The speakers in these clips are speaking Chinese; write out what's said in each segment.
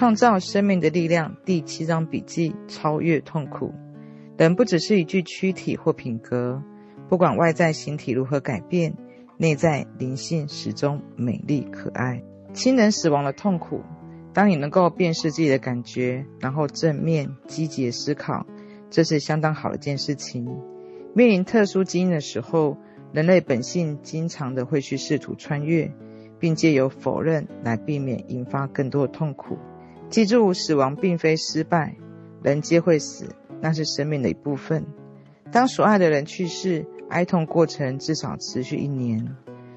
创造生命的力量第七章笔记：超越痛苦。人不只是一具躯体或品格，不管外在形体如何改变，内在灵性始终美丽可爱。亲人死亡的痛苦，当你能够辨识自己的感觉，然后正面积极的思考，这是相当好的一件事情。面临特殊基因的时候，人类本性经常的会去试图穿越，并借由否认来避免引发更多的痛苦。记住，死亡并非失败，人皆会死，那是生命的一部分。当所爱的人去世，哀痛过程至少持续一年，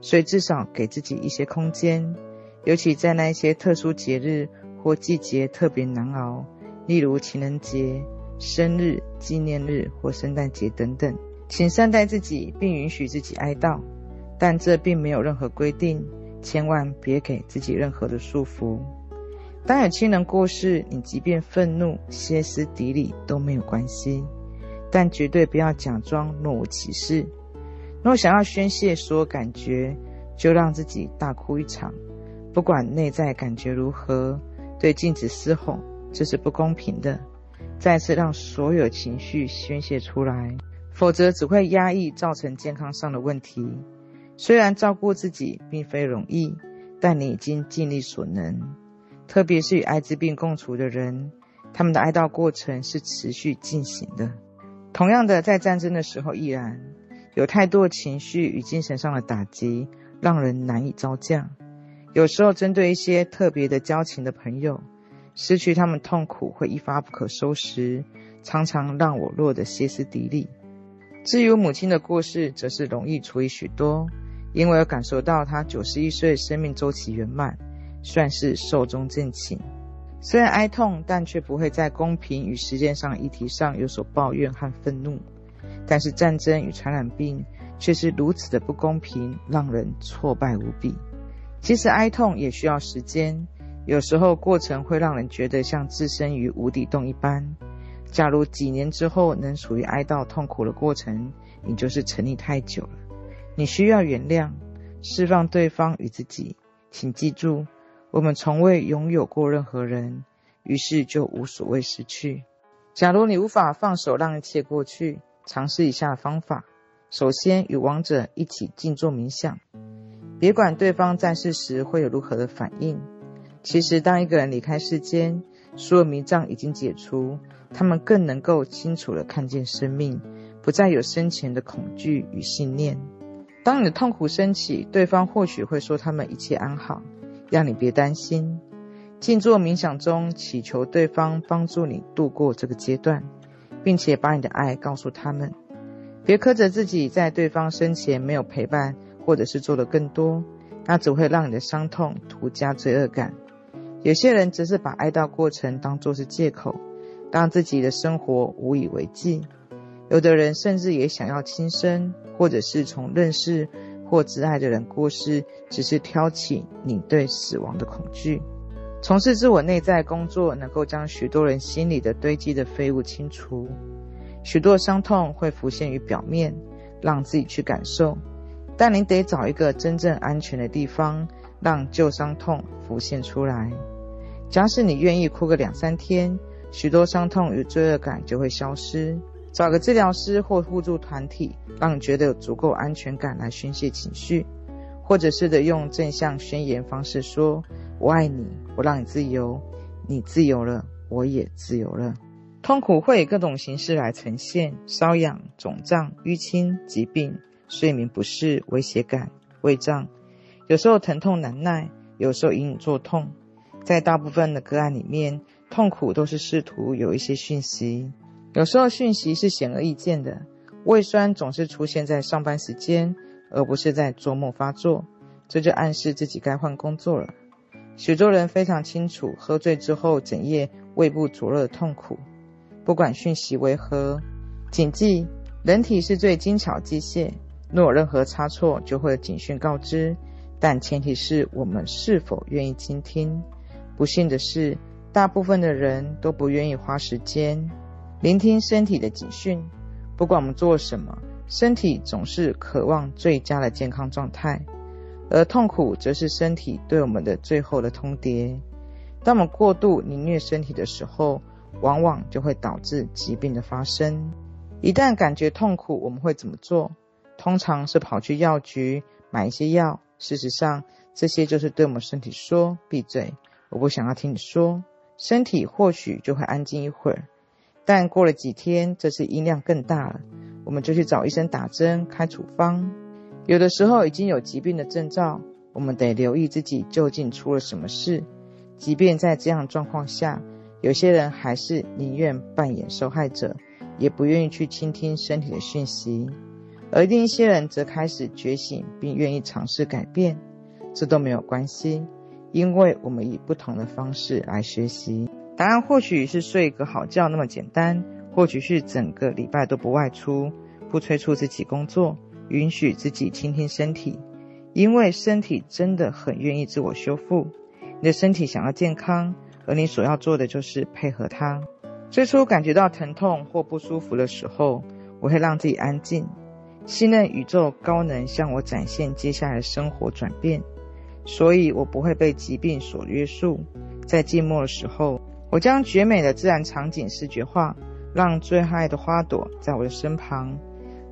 所以至少给自己一些空间。尤其在那一些特殊节日或季节特别难熬，例如情人节、生日、纪念日或圣诞节等等，请善待自己，并允许自己哀悼，但这并没有任何规定，千万别给自己任何的束缚。当有亲人过世，你即便愤怒、歇斯底里都没有关系，但绝对不要假装若无其事。若想要宣泄所有感觉，就让自己大哭一场，不管内在感觉如何，对镜子嘶吼，这是不公平的。再次让所有情绪宣泄出来，否则只会压抑，造成健康上的问题。虽然照顾自己并非容易，但你已经尽力所能。特别是与艾滋病共处的人，他们的哀悼过程是持续进行的。同样的，在战争的时候亦然，有太多情绪与精神上的打击，让人难以招架。有时候，针对一些特别的交情的朋友，失去他们痛苦会一发不可收拾，常常让我落得歇斯底里。至于母亲的过世，则是容易处理许多，因为我感受到她九十一岁生命周期圆满。算是寿终正寝，虽然哀痛，但却不会在公平与时间上议题上有所抱怨和愤怒。但是战争与传染病却是如此的不公平，让人挫败无比。其实哀痛也需要时间，有时候过程会让人觉得像置身于无底洞一般。假如几年之后能属于哀悼痛苦的过程，你就是沉溺太久了。你需要原谅，释放对方与自己。请记住。我们从未拥有过任何人，于是就无所谓失去。假如你无法放手，让一切过去，尝试以下方法：首先，与亡者一起静坐冥想，别管对方在世时会有如何的反应。其实，当一个人离开世间，所有迷障已经解除，他们更能够清楚地看见生命，不再有生前的恐惧与信念。当你的痛苦升起，对方或许会说他们一切安好。让你别担心，静坐冥想中祈求对方帮助你度过这个阶段，并且把你的爱告诉他们。别苛责自己在对方生前没有陪伴，或者是做得更多，那只会让你的伤痛徒加罪恶感。有些人则是把哀悼过程当作是借口，让自己的生活无以为继。有的人甚至也想要轻生，或者是从认识。或挚爱的人过世，只是挑起你对死亡的恐惧。从事自我内在工作，能够将许多人心里的堆积的废物清除。许多伤痛会浮现于表面，让自己去感受，但你得找一个真正安全的地方，让旧伤痛浮现出来。假使你愿意哭个两三天，许多伤痛与罪恶感就会消失。找个治疗师或互助团体，让你觉得有足够安全感来宣泄情绪，或者是的用正向宣言方式说：“我爱你，我让你自由，你自由了，我也自由了。”痛苦会以各种形式来呈现：瘙痒、肿胀、淤青、疾病、睡眠不适、威胁感、胃胀，有时候疼痛难耐，有时候隐隐作痛。在大部分的个案里面，痛苦都是试图有一些讯息。有时候讯息是显而易见的，胃酸总是出现在上班时间，而不是在周末发作，这就暗示自己该换工作了。许多人非常清楚，喝醉之后整夜胃部灼热的痛苦。不管讯息为何，谨记，人体是最精巧机械，若有任何差错，就会警讯告知，但前提是我们是否愿意倾听。不幸的是，大部分的人都不愿意花时间。聆听身体的警讯，不管我们做什么，身体总是渴望最佳的健康状态，而痛苦则是身体对我们的最后的通牒。当我们过度凌虐身体的时候，往往就会导致疾病的发生。一旦感觉痛苦，我们会怎么做？通常是跑去药局买一些药。事实上，这些就是对我们身体说：“闭嘴，我不想要听你说。”身体或许就会安静一会儿，但过了几天，这次音量更大了，我们就去找医生打针开处方。有的时候已经有疾病的征兆，我们得留意自己究竟出了什么事。即便在这样状况下，有些人还是宁愿扮演受害者，也不愿意去倾听身体的讯息；而另一些人则开始觉醒，并愿意尝试改变。这都没有关系，因为我们以不同的方式来学习。答案或许是睡一个好觉那么简单，或许是整个礼拜都不外出，不催促自己工作，允许自己倾听身体，因为身体真的很愿意自我修复。你的身体想要健康，而你所要做的就是配合它。最初感觉到疼痛或不舒服的时候，我会让自己安静，信任宇宙高能向我展现接下来的生活转变。所以我不会被疾病所约束。在静默的时候，我将绝美的自然场景视觉化，让最爱的花朵在我的身旁。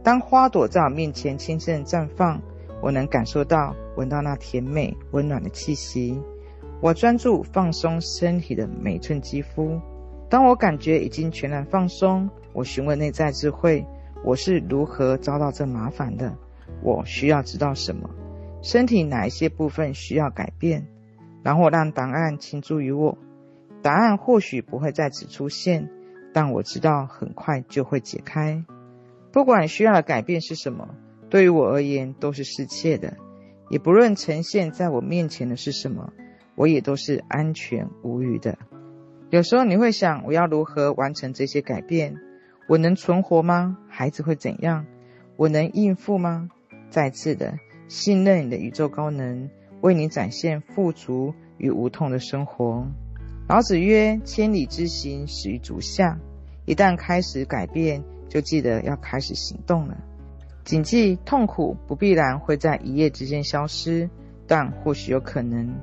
当花朵在我面前轻声绽放，我能感受到、闻到那甜美温暖的气息。我专注放松身体的每寸肌肤。当我感觉已经全然放松，我询问内在智慧：我是如何遭到这麻烦的？我需要知道什么？身体哪一些部分需要改变？然后让答案倾注于我。答案或许不会在此出现，但我知道很快就会解开。不管需要的改变是什么，对于我而言都是适切的。也不论呈现在我面前的是什么。我也都是安全无虞的。有时候你会想，我要如何完成这些改变？我能存活吗？孩子会怎样？我能应付吗？再次的信任你的宇宙高能，为你展现富足与无痛的生活。老子曰：“千里之行，始于足下。”一旦开始改变，就记得要开始行动了。谨记，痛苦不必然会在一夜之间消失，但或许有可能。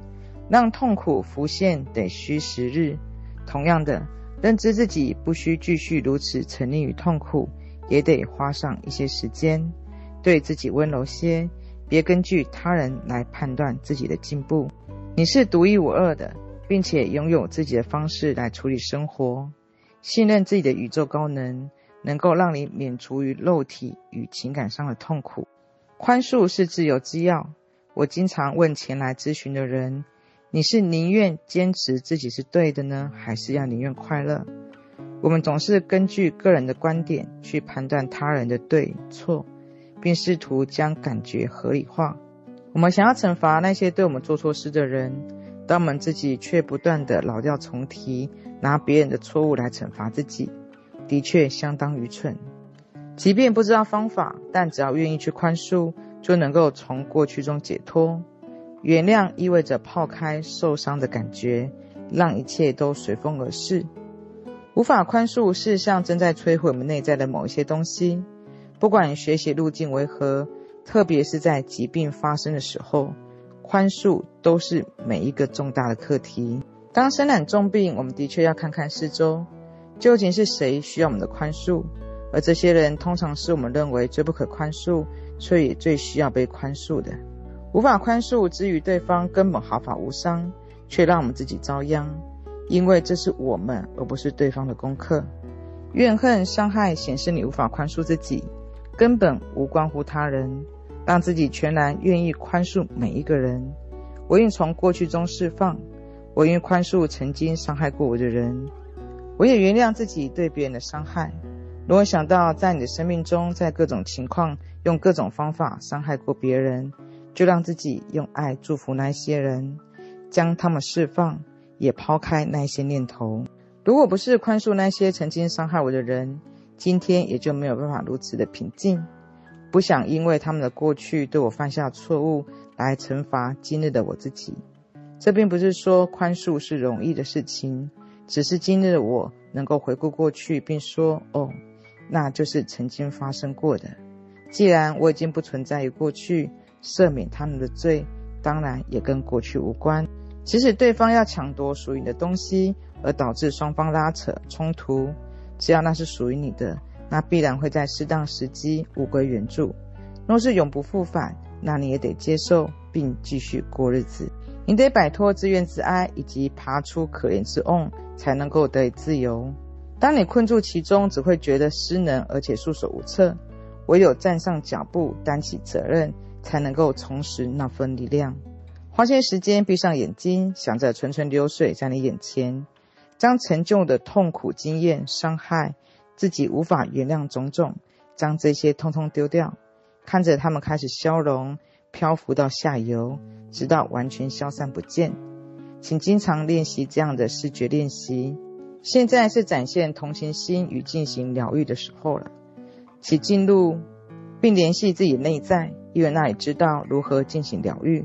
让痛苦浮现得需时日，同样的，认知自己不需继续如此沉溺于痛苦，也得花上一些时间，对自己温柔些，别根据他人来判断自己的进步。你是独一无二的，并且拥有自己的方式来处理生活。信任自己的宇宙高能，能够让你免除于肉体与情感上的痛苦。宽恕是自由之钥。我经常问前来咨询的人。你是宁愿坚持自己是对的呢，还是要宁愿快乐？我们总是根据个人的观点去判断他人的对错，并试图将感觉合理化。我们想要惩罚那些对我们做错事的人，但我们自己却不断的老调重提，拿别人的错误来惩罚自己，的确相当愚蠢。即便不知道方法，但只要愿意去宽恕，就能够从过去中解脱。原谅意味着抛开受伤的感觉，让一切都随风而逝。无法宽恕，事实上正在摧毁我们内在的某一些东西。不管学习路径为何，特别是在疾病发生的时候，宽恕都是每一个重大的课题。当身染重病，我们的确要看看四周，究竟是谁需要我们的宽恕？而这些人通常是我们认为最不可宽恕，却也最需要被宽恕的。无法宽恕之于对方根本毫发无伤，却让我们自己遭殃，因为这是我们而不是对方的功课。怨恨伤害显示你无法宽恕自己，根本无关乎他人，让自己全然愿意宽恕每一个人。我愿从过去中释放，我愿宽恕曾经伤害过我的人，我也原谅自己对别人的伤害。如果想到在你的生命中，在各种情况用各种方法伤害过别人，就让自己用爱祝福那些人，将他们释放，也抛开那些念头。如果不是宽恕那些曾经伤害我的人，今天也就没有办法如此的平静。不想因为他们的过去对我犯下错误来惩罚今日的我自己。这并不是说宽恕是容易的事情，只是今日的我能够回顾过去，并说：“哦，那就是曾经发生过的。既然我已经不存在于过去。”赦免他们的罪，当然也跟过去无关。即使对方要抢夺属于你的东西，而导致双方拉扯冲突，只要那是属于你的，那必然会在适当时机物归原主。若是永不复返，那你也得接受并继续过日子。你得摆脱自怨自哀，以及爬出可怜之瓮，才能够得以自由。当你困住其中，只会觉得失能，而且束手无策。唯有站上脚步，担起责任，才能够重拾那份力量。花些时间，闭上眼睛，想着纯纯流水在你眼前，将陈旧的痛苦经验、伤害、自己无法原谅种种，将这些通通丢掉，看着他们开始消融，漂浮到下游，直到完全消散不见。请经常练习这样的视觉练习。现在是展现同情心与进行疗愈的时候了。请进入并联系自己内在，因为那里知道如何进行疗愈。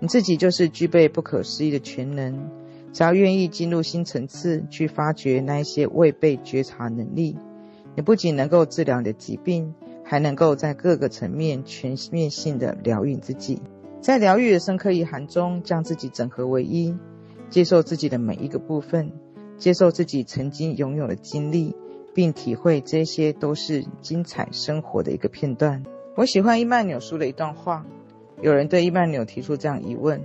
你自己就是具备不可思议的全能，只要愿意进入新层次去发掘那一些未被觉察能力，你不仅能够治疗你的疾病，还能够在各个层面全面性的疗愈自己。在疗愈的深刻意涵中，将自己整合为一，接受自己的每一个部分，接受自己曾经拥有的经历。并体会这些都是精彩生活的一个片段。我喜欢伊曼纽说的一段话。有人对伊曼纽提出这样疑问：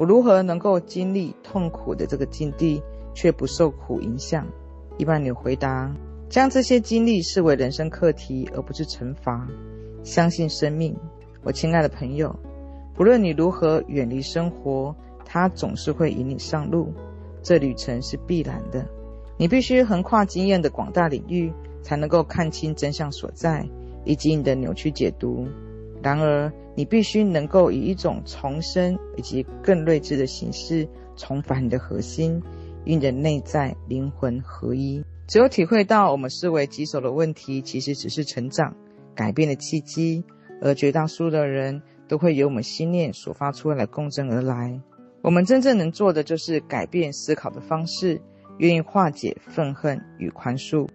我如何能够经历痛苦的这个境地，却不受苦影响？伊曼纽回答：将这些经历视为人生课题，而不是惩罚。相信生命，我亲爱的朋友，不论你如何远离生活，它总是会引你上路。这旅程是必然的。你必须横跨经验的广大领域，才能够看清真相所在，以及你的扭曲解读。然而，你必须能够以一种重生以及更睿智的形式，重返你的核心，与你的内在灵魂合一。只有体会到我们视为棘手的问题，其实只是成长、改变的契机，而绝大多数的人都会由我们心念所发出来的共振而来。我们真正能做的，就是改变思考的方式。愿意化解愤恨与宽恕。